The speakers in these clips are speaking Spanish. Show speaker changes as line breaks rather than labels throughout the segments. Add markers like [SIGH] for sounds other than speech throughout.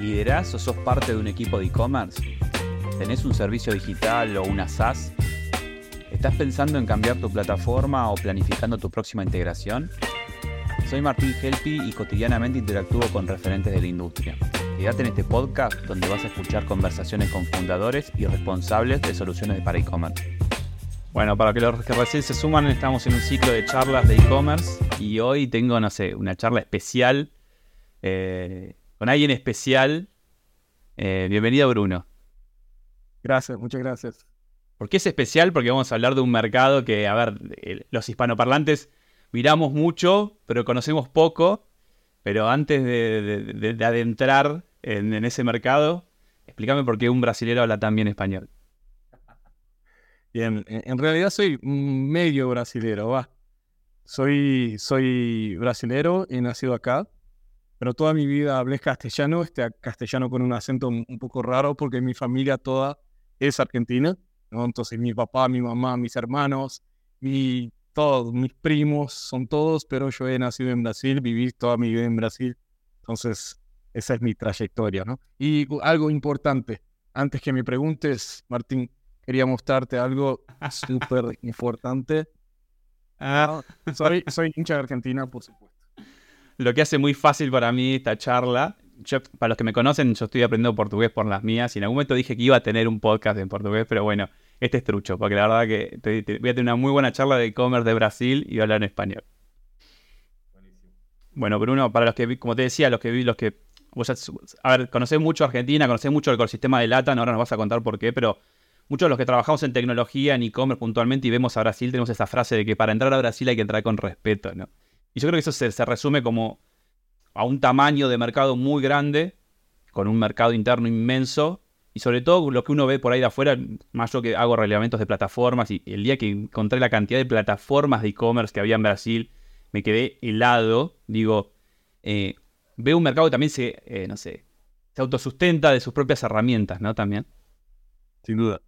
¿Liderás o sos parte de un equipo de e-commerce? ¿Tenés un servicio digital o una SaaS? ¿Estás pensando en cambiar tu plataforma o planificando tu próxima integración? Soy Martín Helpi y cotidianamente interactúo con referentes de la industria. Quédate en este podcast donde vas a escuchar conversaciones con fundadores y responsables de soluciones para e-commerce. Bueno, para que los que recién se suman, estamos en un ciclo de charlas de e-commerce y hoy tengo, no sé, una charla especial eh, con alguien especial. Eh, bienvenido, Bruno.
Gracias, muchas gracias.
¿Por qué es especial? Porque vamos a hablar de un mercado que, a ver, los hispanoparlantes miramos mucho, pero conocemos poco. Pero antes de, adentrar en, ese mercado, explícame por qué un brasilero habla tan bien español.
Bien, en realidad soy medio brasilero, va. Soy, soy brasilero, he nacido acá, pero toda mi vida hablé castellano, este castellano con un acento un poco raro porque mi familia toda es argentina, ¿no? Entonces mi papá, mi mamá, mis hermanos, mi, todos, mis primos son todos, pero yo he nacido en Brasil, viví toda mi vida en Brasil, entonces esa es mi trayectoria, ¿no? Y algo importante, antes que me preguntes, Martín, quería mostrarte algo [LAUGHS] súper importante. Ah, soy, soy hincha de Argentina, por supuesto.
Lo que hace muy fácil para mí esta charla para los que me conocen, yo estoy aprendiendo portugués por las mías y en algún momento dije que iba a tener un podcast en portugués, pero bueno, este es trucho, porque la verdad que voy a tener una muy buena charla de e-commerce de Brasil y voy a hablar en español. Bueno, Bruno, para los que, como te decía, los que vi, los que, a ver, conocés mucho Argentina, conocés mucho el ecosistema de LATAM, ahora nos vas a contar por qué, pero muchos de los que trabajamos en tecnología, en e-commerce puntualmente y vemos a Brasil, tenemos esa frase de que para entrar a Brasil hay que entrar con respeto, ¿no? Y yo creo que eso se resume como a un tamaño de mercado muy grande, con un mercado interno inmenso, y sobre todo lo que uno ve por ahí de afuera, más yo que hago relevamientos de plataformas, y el día que encontré la cantidad de plataformas de e-commerce que había en Brasil, me quedé helado. Digo, eh, veo un mercado que también se, eh, no sé, se autosustenta de sus propias herramientas, ¿no? También.
Sin duda,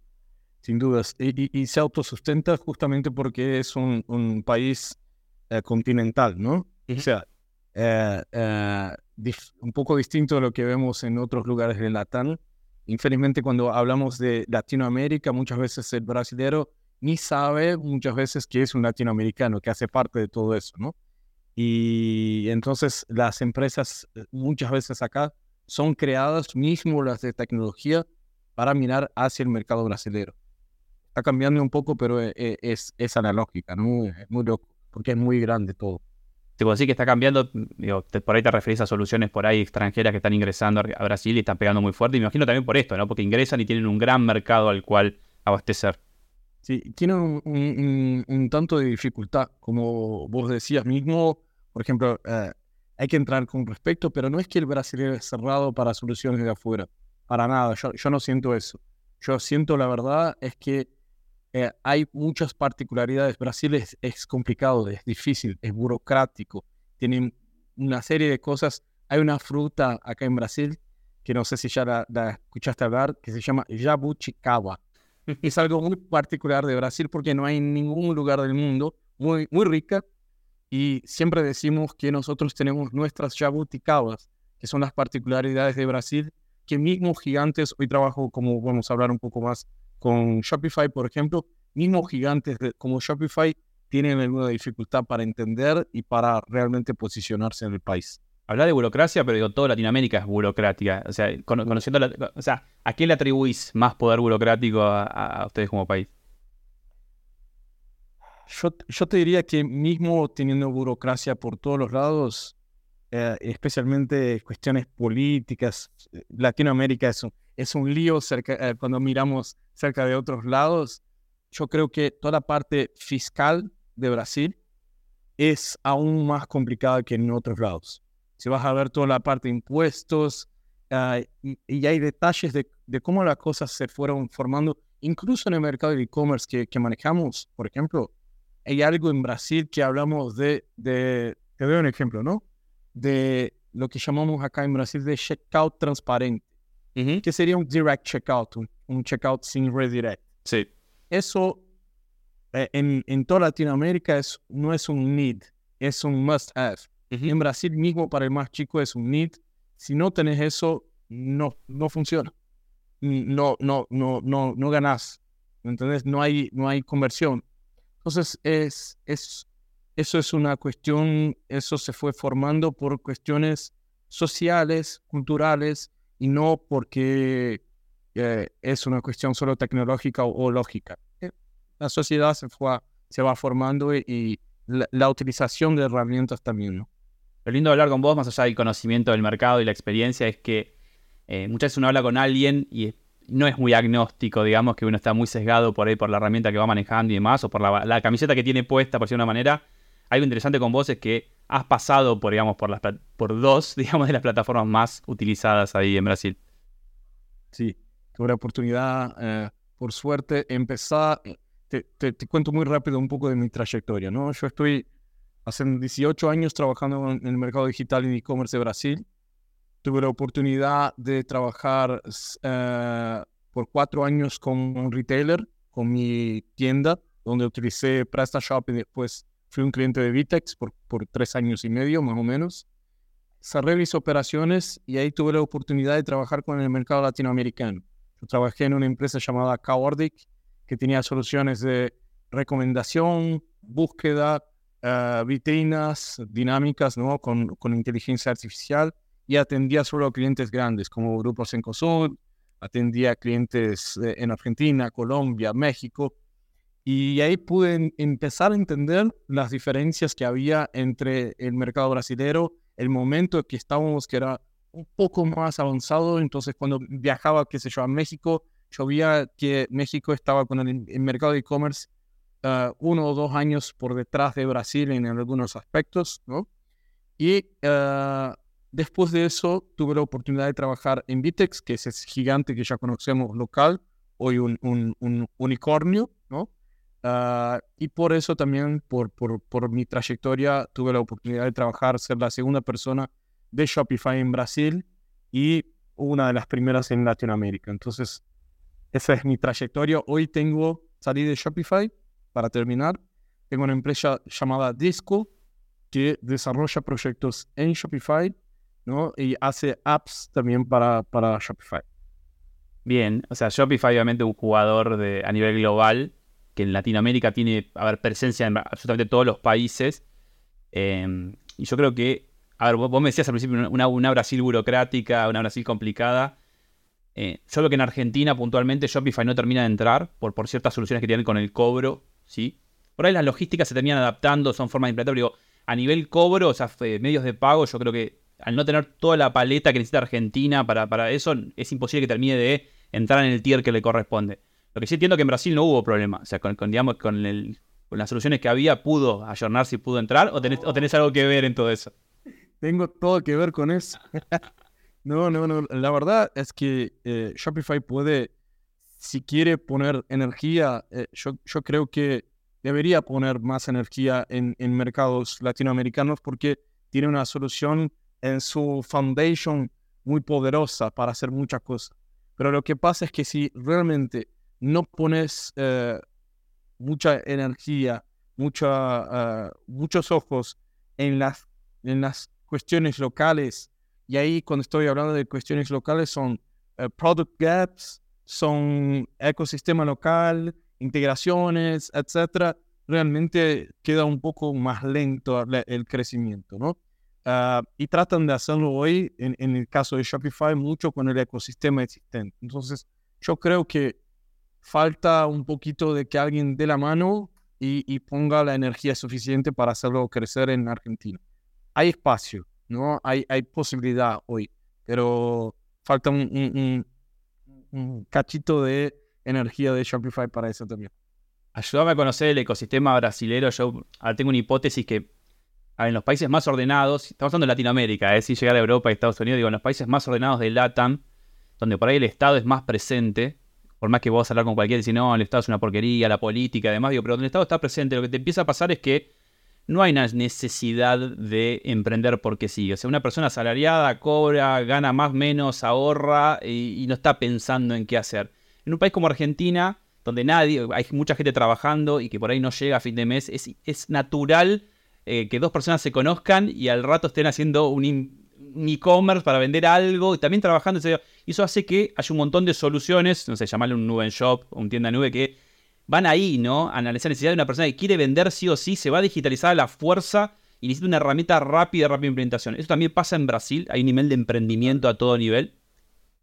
sin dudas. Y, se autosustenta justamente porque es un, país eh, continental, ¿no? O sea, eh, eh, un poco distinto de lo que vemos en otros lugares de Latam. Infelizmente, cuando hablamos de Latinoamérica, muchas veces el brasilero ni sabe muchas veces que es un latinoamericano, que hace parte de todo eso, ¿no? Y entonces las empresas eh, muchas veces acá son creadas, mismo las de tecnología, para mirar hacia el mercado brasilero. Está cambiando un poco, pero es, es analógica, ¿no? Es muy loco, porque es muy grande todo.
Tipo, decir que está cambiando, digo, por ahí te referís a soluciones por ahí extranjeras que están ingresando a Brasil y están pegando muy fuerte. Y me imagino también por esto, ¿no? Porque ingresan y tienen un gran mercado al cual abastecer.
Sí, tienen un, tanto de dificultad, como vos decías mismo, por ejemplo, eh, hay que entrar con respecto, pero no es que el brasileño es cerrado para soluciones de afuera, para nada, yo, yo no siento eso. Yo siento la verdad es que eh, hay muchas particularidades. Brasil es, complicado, es difícil, es burocrático. Tienen una serie de cosas. Hay una fruta acá en Brasil que no sé si ya la, escuchaste hablar, que se llama jabuticaba. es algo muy particular de Brasil porque no hay ningún lugar del mundo muy, muy rica. Y siempre decimos que nosotros tenemos nuestras jabuticabas, que son las particularidades de Brasil, que mismos gigantes, hoy trabajo como vamos a hablar un poco más con Shopify, por ejemplo, mismos gigantes como Shopify tienen alguna dificultad para entender y para realmente posicionarse en el país.
Habla de burocracia, pero digo, toda Latinoamérica es burocrática. O sea, conociendo o sea, ¿a quién le atribuís más poder burocrático a, ustedes como país?
Yo, yo, te diría que mismo teniendo burocracia por todos los lados, eh, especialmente cuestiones políticas, Latinoamérica es un, es un lío eh, cuando miramos cerca de otros lados. Yo creo que toda la parte fiscal de Brasil es aún más complicada que en otros lados. Si vas a ver toda la parte de impuestos ah, y, hay detalles de, cómo las cosas se fueron formando, incluso en el mercado de e-commerce que, que, manejamos, por ejemplo, hay algo en Brasil que hablamos de, de, te doy un ejemplo, ¿no? De lo que llamamos acá en Brasil de checkout transparente que sería un direct checkout, un, checkout sin redirect.
Sí.
Eso eh, en, en, toda Latinoamérica es, no es un need, es un must have. En Brasil mismo para el más chico es un need. Si no tenés eso, no, no funciona. No, no, no, no, no ganas. ¿Entendés? No hay, no hay conversión. Entonces, es, es, eso es una cuestión, eso se fue formando por cuestiones sociales, culturales, y no porque eh, es una cuestión solo tecnológica o, lógica. Eh, la sociedad se, fue, se va formando y, la, utilización de herramientas también, ¿no?
Lo lindo de hablar con vos, más allá del conocimiento del mercado y la experiencia, es que eh, muchas veces uno habla con alguien y no es muy agnóstico, digamos, que uno está muy sesgado por ahí por la herramienta que va manejando y demás, o por la, camiseta que tiene puesta, por decirlo de una manera. Algo interesante con vos es que has pasado por, digamos, por, las, por dos, [LAUGHS] digamos, de las plataformas más utilizadas ahí en Brasil.
Sí, tuve la oportunidad, eh, por suerte, empezar, te, te, cuento muy rápido un poco de mi trayectoria, ¿no? Yo estoy hace 18 años trabajando en el mercado digital y e-commerce de Brasil. Tuve la oportunidad de trabajar eh, por cuatro años con un retailer, con mi tienda, donde utilicé PrestaShop y después fui un cliente de Vitex por, por tres años y medio, más o menos. Cerré mis operaciones y ahí tuve la oportunidad de trabajar con el mercado latinoamericano. Yo trabajé en una empresa llamada Cowardic, que tenía soluciones de recomendación, búsqueda, uh, vitrinas dinámicas ¿no? con, con, inteligencia artificial y atendía solo a clientes grandes como Grupos Encosud, atendía a clientes en Argentina, Colombia, México. Y ahí pude empezar a entender las diferencias que había entre el mercado brasilero, el momento en que estábamos, que era un poco más avanzado. Entonces, cuando viajaba, qué sé yo, a México, yo veía que México estaba con el, el mercado de e-commerce uh, uno o dos años por detrás de Brasil en algunos aspectos, ¿no? Y uh, después de eso tuve la oportunidad de trabajar en Vitex, que es ese gigante que ya conocemos local, hoy un, un, un unicornio, ¿no? Uh, y por eso también, por, por, por, mi trayectoria, tuve la oportunidad de trabajar, ser la segunda persona de Shopify en Brasil y una de las primeras en Latinoamérica. Entonces, esa es mi trayectoria. Hoy tengo, salí de Shopify, para terminar, tengo una empresa llamada Disco que desarrolla proyectos en Shopify ¿no? y hace apps también para, para Shopify.
Bien, o sea, Shopify obviamente un jugador de, a nivel global que en Latinoamérica tiene a presencia en absolutamente todos los países. Em, y yo creo que, a ver, vos, me decías al principio una, Brasil burocrática, una Brasil complicada. Eh, solo que en Argentina puntualmente Shopify no termina de entrar por, por ciertas soluciones que tienen con el cobro ¿sí? Por ahí las logísticas se terminan adaptando, son formas de implementar, digo, a nivel cobro, o sea, medios de pago, yo creo que al no tener toda la paleta que necesita Argentina para, para eso, es imposible que termine de entrar en el tier que le corresponde. Lo que sí entiendo que en Brasil no hubo problema. O sea, con, digamos, con, el, con las soluciones que había, ¿pudo ayornarse y pudo entrar? ¿O tenés, ¿O tenés algo que ver en todo eso?
Tengo todo que ver con eso. [LAUGHS] no, no, no. La verdad es que eh, Shopify puede si quiere poner energía, eh, yo, yo, creo que debería poner más energía en, en, mercados latinoamericanos porque tiene una solución en su foundation muy poderosa para hacer muchas cosas. Pero lo que pasa es que si realmente no pones eh, mucha energía, uh, muchos ojos en las, en las cuestiones locales, y ahí cuando estoy hablando de cuestiones locales son uh, product gaps, son ecosistema local, integraciones, etcétera, realmente queda un poco más lento el crecimiento, ¿no? Ah, y tratan de hacerlo hoy, en, el caso de Shopify, mucho con el ecosistema existente. Entonces, yo creo que falta un poquito de que alguien dé la mano y, ponga la energía suficiente para hacerlo crecer en Argentina. Hay espacio, ¿no? Hay, hay posibilidad hoy, pero falta un, un cachito de energía de Shopify para eso también.
Ayúdame a conocer el ecosistema brasilero. Yo ahora tengo una hipótesis que en los países más ordenados, estamos hablando de Latinoamérica, es ¿eh? llegar a Europa y Estados Unidos, digo, en los países más ordenados de LATAM, donde por ahí el Estado es más presente, por más que vos hablar con cualquiera y decir, no, el Estado es una porquería, la política, además, digo, pero donde el Estado está presente, lo que te empieza a pasar es que no hay una necesidad de emprender porque sí. O sea, una persona asalariada cobra, gana más, menos, ahorra y, no está pensando en qué hacer. En un país como Argentina, donde nadie, hay mucha gente trabajando y que por ahí no llega a fin de mes, es, natural eh, que dos personas se conozcan y al rato estén haciendo un, un e-commerce para vender algo y también trabajando. Y eso hace que haya un montón de soluciones, no sé, llamarle un nube en shop o un tienda nube que van ahí, ¿no? A analizar la necesidad de una persona que quiere vender sí o sí, se va a digitalizar a la fuerza y necesita una herramienta rápida, rápida implementación. Eso también pasa en Brasil, hay un nivel de emprendimiento a todo nivel.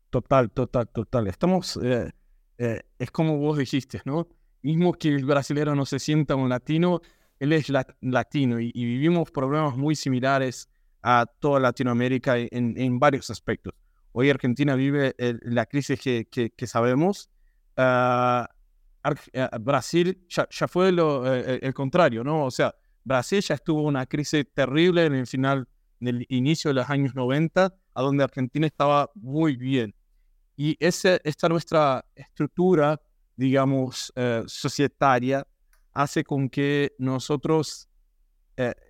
Total, total, total. Estamos, eh, eh, es como vos dijiste, ¿no? Mismo que el brasilero no se sienta un latino, él es latino y, vivimos problemas muy similares a toda Latinoamérica en, varios aspectos. Hoy Argentina vive la crisis que, que, sabemos. Ah, eh, Brasil ya, fue lo, eh, el contrario, ¿no? O sea, Brasil ya estuvo una crisis terrible en el final, en el inicio de los años 90, a donde Argentina estaba muy bien. Y ese, esta nuestra estructura, digamos, eh, societaria, hace con que nosotros eh, e,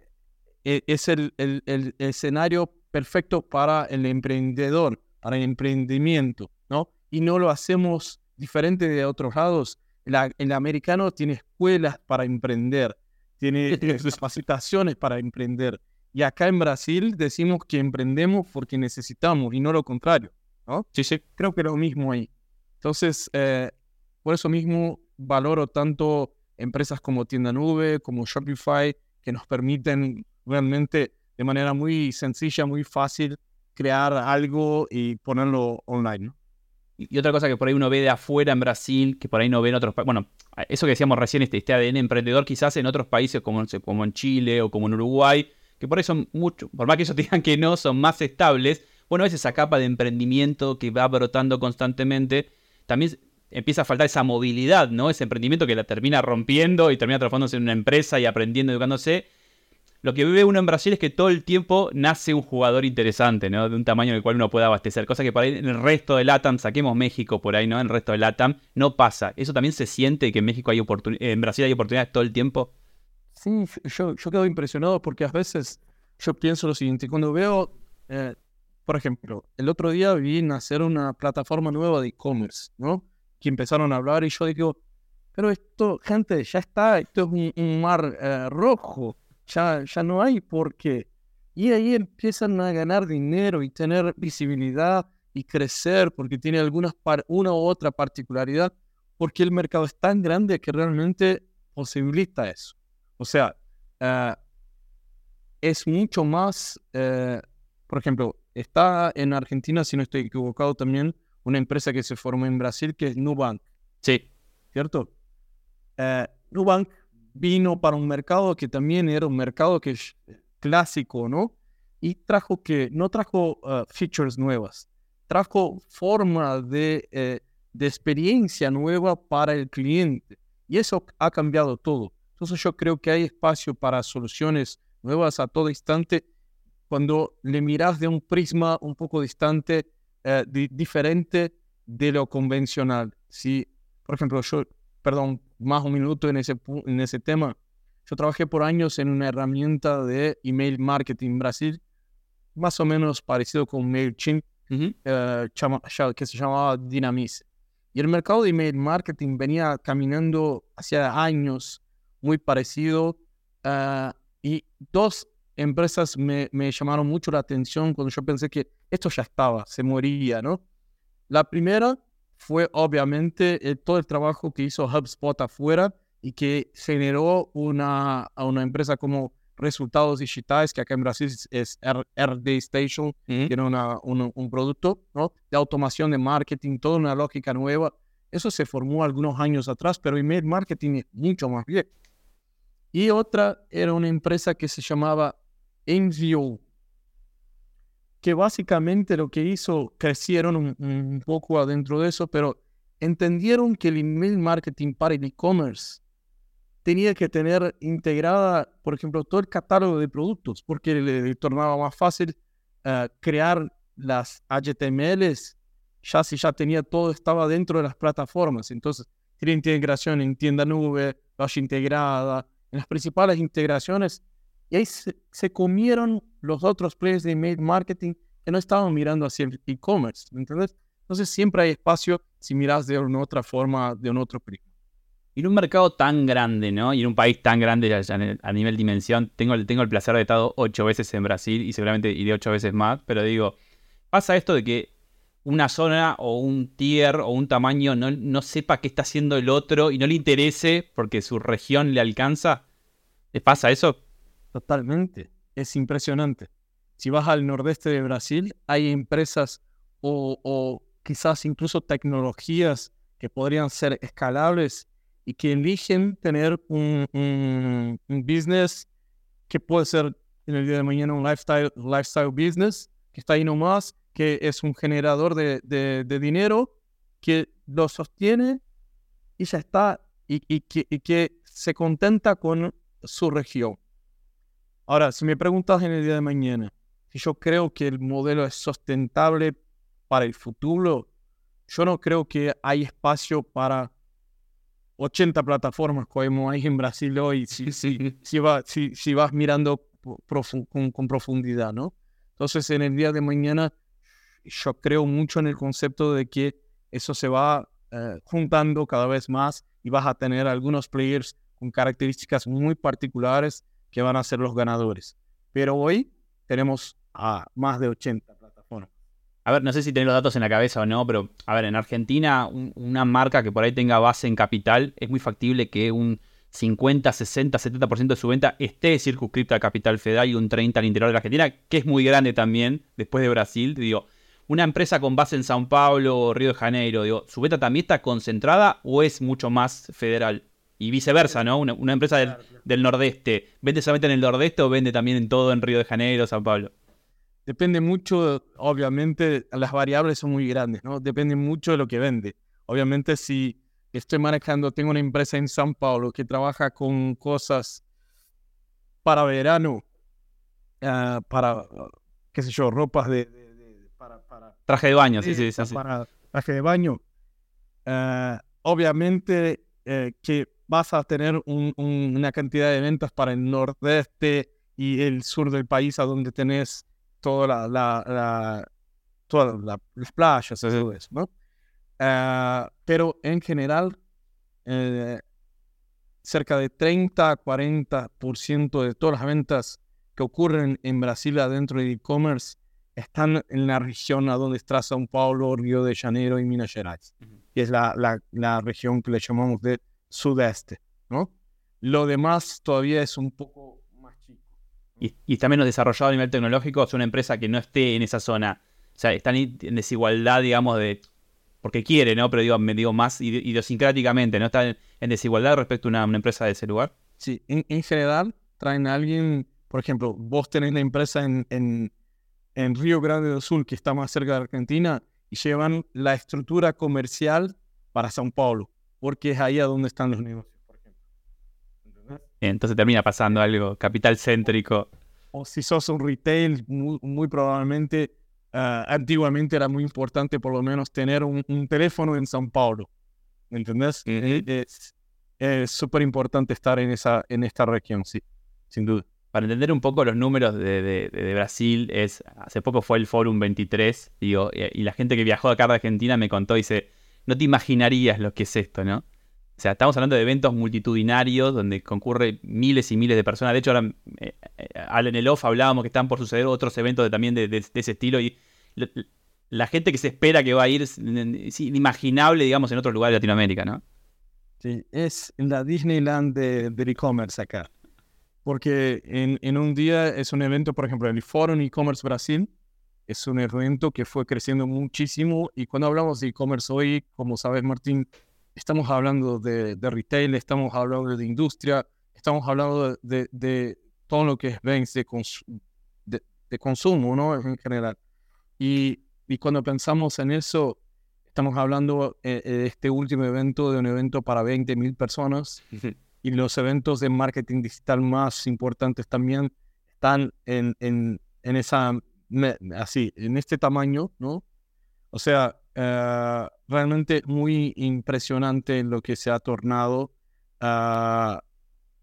es el, el, escenario perfecto para el emprendedor, para el emprendimiento, ¿no? Y no lo hacemos diferente de otros lados. el americano tiene escuelas para emprender, tiene [LAUGHS] capacitaciones para emprender. Y acá en Brasil decimos que emprendemos porque necesitamos y no lo contrario, ¿no? Sí, sí. Creo que lo mismo ahí. Entonces, eh, por eso mismo valoro tanto empresas como Tienda Nube, como Shopify, que nos permiten realmente de manera muy sencilla, muy fácil, crear algo y ponerlo online.
Y otra cosa que por ahí uno ve de afuera en Brasil, que por ahí no ve en otros países. Bueno, eso que decíamos recién, este, este ADN emprendedor, quizás en otros países como, como en Chile o como en Uruguay, que por ahí son mucho, por más que ellos [LAUGHS] digan que no, son más estables. Bueno, es esa capa de emprendimiento que va brotando constantemente. También empieza a faltar esa movilidad, ¿no? Ese emprendimiento que la termina rompiendo y termina transformándose en una empresa y aprendiendo, educándose. Lo que vive uno en Brasil es que todo el tiempo nace un jugador interesante, ¿no? De un tamaño en el cual uno puede abastecer. Cosa que en el resto de LATAM, saquemos México por ahí, ¿no? En el resto de LATAM no pasa. ¿Eso también se siente que en México hay en Brasil hay oportunidades todo el tiempo?
Sí, yo, yo quedo impresionado porque a veces yo pienso lo siguiente. Cuando veo, eh, por ejemplo, el otro día vi nacer una plataforma nueva de e-commerce, ¿no? que empezaron a hablar y yo digo, pero esto, gente, ya está, esto es un, mar eh, rojo, ya, ya no hay por qué. Y ahí empiezan a ganar dinero y tener visibilidad y crecer porque tiene algunas una u otra particularidad, porque el mercado es tan grande que realmente posibilita eso. O sea, eh, es mucho más, eh, por ejemplo, está en Argentina, si no estoy equivocado también, una empresa que se formó en Brasil que es Nubank.
Sí.
¿Cierto? Eh, Nubank vino para un mercado que también era un mercado que es clásico, ¿no? Y trajo que, no trajo uh, features nuevas, trajo forma de, eh, de experiencia nueva para el cliente. Y eso ha cambiado todo. Entonces yo creo que hay espacio para soluciones nuevas a todo instante cuando le miras de un prisma un poco distante eh, diferente de lo convencional. Si, por ejemplo, yo, perdón, más un minuto en ese, en ese tema, yo trabajé por años en una herramienta de email marketing Brasil, más o menos parecido con MailChimp, eh, que se llamaba Dynamice. Y el mercado de email marketing venía caminando hacia años muy parecido. Eh, y dos empresas me, me, llamaron mucho la atención cuando yo pensé que esto ya estaba, se moría, ¿no? La primera fue obviamente eh, todo el trabajo que hizo HubSpot afuera y que generó una, a una empresa como Resultados Digitales, que acá en Brasil es RD Station, tiene una, un producto ¿no? de automación de marketing, toda una lógica nueva. Eso se formó algunos años atrás, pero email marketing es mucho más bien. Y otra era una empresa que se llamaba Envio, que básicamente lo que hizo, crecieron un, poco adentro de eso, pero entendieron que el email marketing para el e-commerce tenía que tener integrada, por ejemplo, todo el catálogo de productos, porque le, tornaba más fácil eh, crear las HTMLs, ya si ya tenía todo, estaba dentro de las plataformas. Entonces, tiene integración en tienda nube, Bash integrada, en las principales integraciones y ahí se, comieron los otros players de email marketing que no estaban mirando hacia el e-commerce. Entonces siempre hay espacio si miras de una otra forma, de un otro prisma.
en un mercado tan grande, ¿no? Y en un país tan grande a, nivel dimensión, tengo, tengo el placer de haber estado ocho veces en Brasil y seguramente iré ocho veces más, pero digo, pasa esto de que una zona o un tier o un tamaño no, no sepa qué está haciendo el otro y no le interese porque su región le alcanza. ¿Les pasa eso?
Totalmente. Es impresionante. Si vas al nordeste de Brasil, hay empresas o, quizás incluso tecnologías que podrían ser escalables y que eligen tener un, business que puede ser en el día de mañana un lifestyle, lifestyle business, que está ahí nomás, que es un generador de, dinero, que lo sostiene y ya está, y que se contenta con su región. Ahora, si me preguntas en el día de mañana, si yo creo que el modelo es sustentable para el futuro, yo no creo que hay espacio para 80 plataformas como hay en Brasil hoy, [LAUGHS] si, si, si, va, si, si vas mirando con, profundidad, ¿no? Entonces, en el día de mañana, yo creo mucho en el concepto de que eso se va eh, juntando cada vez más y vas a tener algunos players con características muy particulares que van a ser los ganadores. Pero hoy tenemos a más de 80
a ver, no sé si tenés los datos en la cabeza o no, pero a ver, en Argentina, una marca que por ahí tenga base en capital, es muy factible que un 50, 60, 70% de su venta esté circunscripta a capital federal y un 30 al interior de la Argentina, que es muy grande también, después de Brasil. Digo, una empresa con base en Sao Paulo o Río de Janeiro, digo, ¿su venta también está concentrada o es mucho más federal? Y viceversa, ¿no? Una, empresa del, del, nordeste, ¿vende solamente en el nordeste o vende también en todo en Río de Janeiro, Sao Paulo?
Depende mucho, obviamente, las variables son muy grandes, ¿no? Depende mucho de lo que vende. Obviamente, si estoy manejando, tengo una empresa en San Paulo que trabaja con cosas para verano, ah, para, qué sé yo, ropas de...
para, traje de baño, sí, sí, sí.
Para traje de baño. Ah, obviamente eh, que vas a tener una cantidad de ventas para el nordeste y el sur del país a donde tenés toda la, todas las playas, eso, ¿no? Ah, pero en general, eh, cerca de 30 a 40% de todas las ventas que ocurren en Brasil adentro de e-commerce están en la región a donde está São Paulo, Río de Janeiro y Minas Gerais. Y es la, la, la, región que le llamamos de sudeste, ¿no? Lo demás todavía es un poco
y, está menos desarrollado a nivel tecnológico, es una empresa que no esté en esa zona. O sea, están en desigualdad, digamos, de. Porque quiere, ¿no? Pero digo, me digo más idiosincráticamente, ¿no? Está en, desigualdad respecto a una, empresa de ese lugar.
Sí, en, general, traen a alguien, por ejemplo, vos tenés la empresa en, en, en Río Grande do Sul, que está más cerca de Argentina, y llevan la estructura comercial para São Paulo, porque es ahí a donde están los negocios.
Entonces termina pasando algo capital céntrico.
O si sos un retail, muy, probablemente, ah, antiguamente era muy importante por lo menos tener un, teléfono en São Paulo. ¿Entendés? Es súper importante estar en, esa, en esta región, sí, sin duda.
Para entender un poco los números de, de, Brasil, es hace poco fue el Forum 23, digo, y, y la gente que viajó acá de Argentina me contó, dice, no te imaginarías lo que es esto, ¿no? O sea, estamos hablando de eventos multitudinarios donde concurren miles y miles de personas. De hecho, ahora eh, eh, en el off hablábamos que están por suceder otros eventos también de, ese estilo y la gente que se espera que va a ir es inimaginable, digamos, en otros lugares de Latinoamérica, ¿no?
Sí, es la Disneyland del e-commerce acá. Porque en, en, un día es un evento, por ejemplo, el Forum E-Commerce Brasil, es un evento que fue creciendo muchísimo y cuando hablamos de e-commerce hoy, como sabes Martín, estamos hablando de, retail, estamos hablando de industria, estamos hablando de, todo lo que es bens de, de, consumo, ¿no? En general. Y, cuando pensamos en eso, estamos hablando eh, de este último evento de un evento para 20.000 personas y los eventos de marketing digital más importantes también están en, en, en esa, así, en este tamaño, ¿no? O sea, eh, realmente muy impresionante lo que se ha tornado. Ah,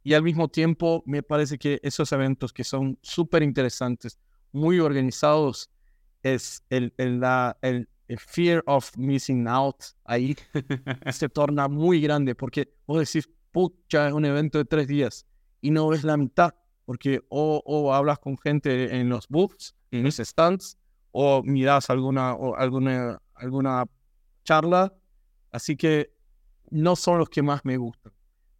y al mismo tiempo, me parece que esos eventos que son súper interesantes, muy organizados, es el, el, el fear of missing out ahí [LAUGHS] se torna muy grande porque vos decís, pucha, es un evento de tres días y no ves la mitad porque o, hablas con gente en los booths, en los stands, o miras alguna, o alguna, alguna charla. Así que no son los que más me gustan.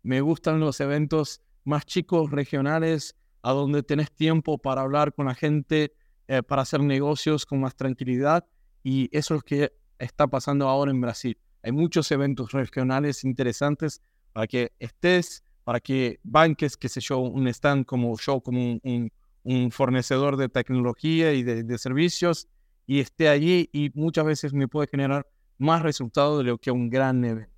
Me gustan los eventos más chicos, regionales, a donde tenés tiempo para hablar con la gente, eh, para hacer negocios con más tranquilidad. Y eso es lo que está pasando ahora en Brasil. Hay muchos eventos regionales interesantes para que estés, para que banques, qué sé yo, un stand como yo, como un, un, fornecedor de tecnología y de, de, servicios, y esté allí y muchas veces me puede generar más resultados de lo que un gran evento.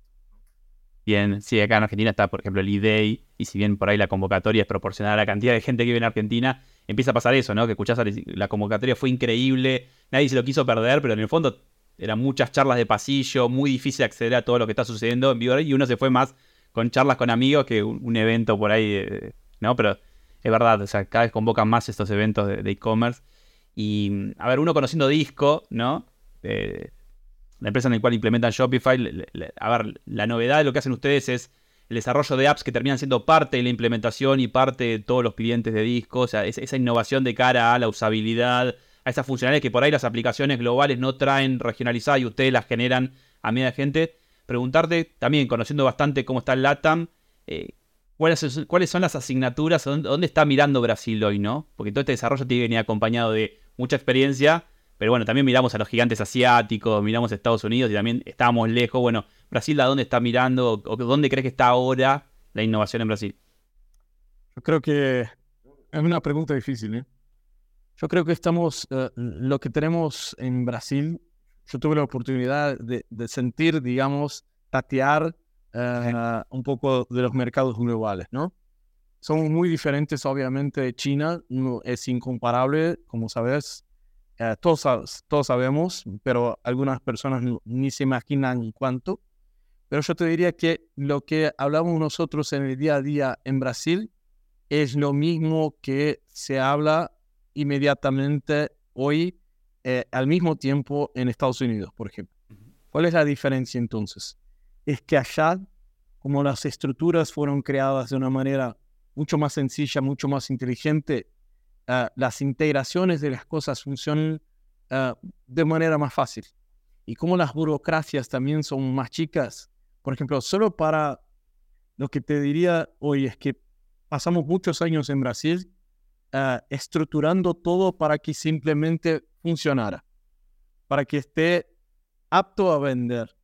Bien, sí, acá en Argentina está, por ejemplo, el IDEI, y si bien por ahí la convocatoria es proporcional a la cantidad de gente que vive en Argentina, empieza a pasar eso, ¿no? Que escuchás, la convocatoria fue increíble, nadie se lo quiso perder, pero en el fondo eran muchas charlas de pasillo, muy difícil acceder a todo lo que está sucediendo en vivo, y uno se fue más con charlas con amigos que un, evento por ahí, eh, ¿no? Pero es verdad, o sea, cada vez convocan más estos eventos de e-commerce. y, a ver, uno conociendo Disco, ¿no? Eh, la empresa en la cual implementan Shopify, a ver, la novedad de lo que hacen ustedes es el desarrollo de apps que terminan siendo parte de la implementación y parte de todos los clientes de disco, o sea, esa innovación de cara a la usabilidad, a esas funcionalidades que por ahí las aplicaciones globales no traen regionalizadas y ustedes las generan a media gente. Preguntarte también, conociendo bastante cómo está el LATAM, eh, ¿cuáles, son las asignaturas, dónde, está mirando Brasil hoy, no? Porque todo este desarrollo tiene que venir acompañado de mucha experiencia, pero bueno, también miramos a los gigantes asiáticos, miramos a Estados Unidos y también estábamos lejos. Bueno, Brasil, ¿a dónde está mirando? ¿O dónde crees que está ahora la innovación en Brasil?
Yo creo que es una pregunta difícil. ¿eh? Yo creo que estamos, eh, lo que tenemos en Brasil, yo tuve la oportunidad de, sentir, digamos, tatear eh, un poco de los mercados globales, ¿no? Son muy diferentes, obviamente, de China, es incomparable, como sabes, eh, todos, todos sabemos, pero algunas personas ni se imaginan cuánto. Pero yo te diría que lo que hablamos nosotros en el día a día en Brasil es lo mismo que se habla inmediatamente hoy eh, al mismo tiempo en Estados Unidos, por ejemplo. ¿Cuál es la diferencia entonces? Es que allá, como las estructuras fueron creadas de una manera mucho más sencilla, mucho más inteligente, Ah, las integraciones de las cosas funcionan ah, de manera más fácil. Y como las burocracias también son más chicas, por ejemplo, solo para lo que te diría hoy es que pasamos muchos años en Brasil ah, estructurando todo para que simplemente funcionara, para que esté apto a vender.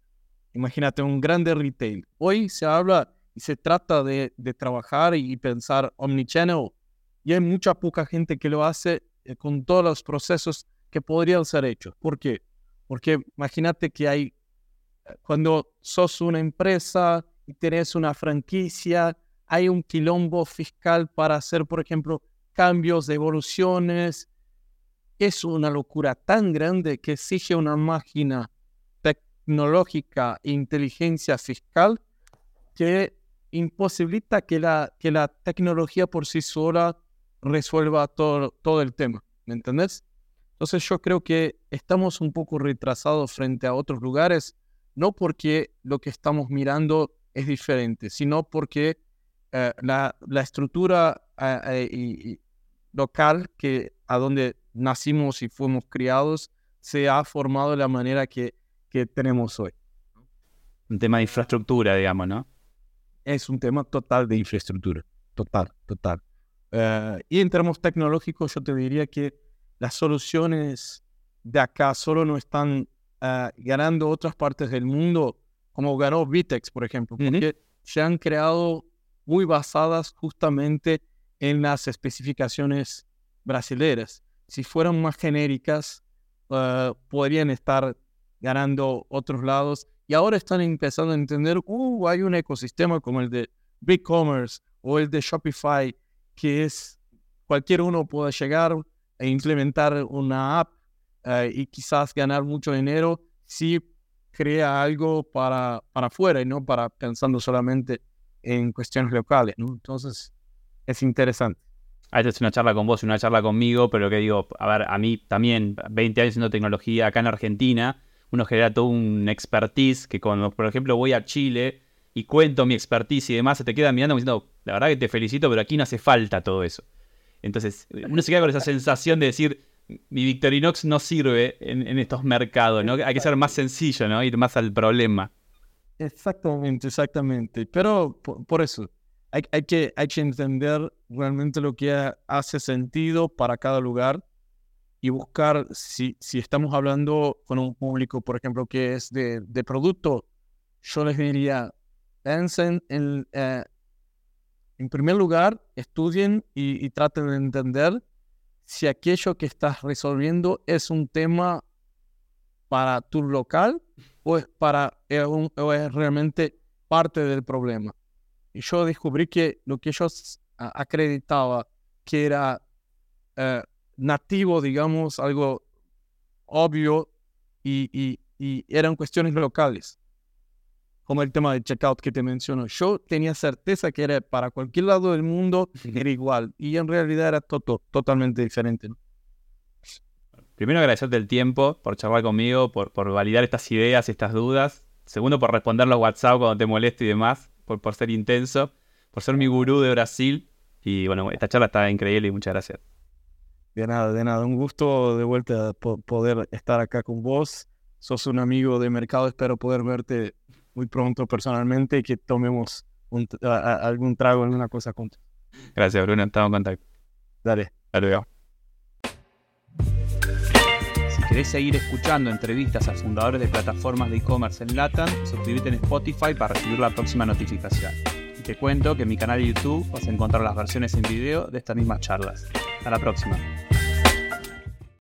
Imagínate un grande retail. Hoy se habla y se trata de, trabajar y pensar omnichannel y hay mucha poca gente que lo hace eh, con todos los procesos que podrían ser hechos. ¿Por qué? Porque imagínate que hay, eh, cuando sos una empresa y tenés una franquicia, hay un quilombo fiscal para hacer, por ejemplo, cambios, devoluciones. Es una locura tan grande que exige una máquina tecnológica e inteligencia fiscal que imposibilita que la, que la tecnología por sí sola resuelva todo, todo el tema, ¿me entendés? Entonces yo creo que estamos un poco retrasados frente a otros lugares, no porque lo que estamos mirando es diferente, sino porque eh, la, la, estructura eh, eh, local que a donde nacimos y fuimos criados se ha formado de la manera que, que tenemos hoy.
Un tema de infraestructura, digamos, ¿no?
Es un tema total de infraestructura, total, total. Eh, y en términos tecnológicos, yo te diría que las soluciones de acá solo no están eh, ganando otras partes del mundo, como ganó Vitex, por ejemplo, porque se han creado muy basadas justamente en las especificaciones brasileras. Si fueran más genéricas, eh, podrían estar ganando otros lados. Y ahora están empezando a entender, uh, hay un ecosistema como el de BigCommerce o el de Shopify, que es cualquier uno pueda llegar e implementar una app eh, y quizás ganar mucho dinero si crea algo para, para afuera y no para pensando solamente en cuestiones locales, ¿no? Entonces, es interesante.
Ah, esta es una charla con vos y una charla conmigo, pero que digo, a ver, a mí también, 20 años haciendo tecnología acá en Argentina, uno genera todo un expertise que cuando, por ejemplo, voy a Chile y cuento mi expertise y demás, se te queda mirando diciendo, la verdad que te felicito, pero aquí no hace falta todo eso. Entonces, uno se queda con esa sensación de decir, mi Victorinox no sirve en, estos mercados, ¿no? Hay que ser más sencillo, ¿no? Ir más al problema.
Exactamente, exactamente. Pero por, eso, hay, que, hay que entender realmente lo que hace sentido para cada lugar y buscar, si, si estamos hablando con un público, por ejemplo, que es de, de producto, yo les diría, piensen en, eh, en primer lugar, estudien y, traten de entender si aquello que estás resolviendo es un tema para tu local o es, para, o es realmente parte del problema. Y yo descubrí que lo que yo acreditaba que era eh, nativo, digamos, algo obvio y, eran cuestiones locales, como el tema del checkout que te menciono. Yo tenía certeza que era para cualquier lado del mundo, era igual, y en realidad era totalmente diferente.
Primero agradecerte el tiempo por charlar conmigo, por, por validar estas ideas, estas dudas. Segundo, por responder los WhatsApp cuando te molesto y demás, por, por ser intenso, por ser mi gurú de Brasil. Y bueno, esta charla está increíble y muchas gracias.
De nada, de nada. Un gusto de vuelta poder estar acá con vos. Sos un amigo de mercado. Espero poder verte muy pronto personalmente y que tomemos algún trago en una cosa juntos.
Gracias, Bruno. Estamos en contacto.
Dale.
Hasta Si querés seguir escuchando entrevistas a fundadores de plataformas de e-commerce en LATAM, suscríbete en Spotify para recibir la próxima notificación. Te cuento que en mi canal de YouTube vas a encontrar las versiones en video de estas mismas charlas. Hasta la próxima.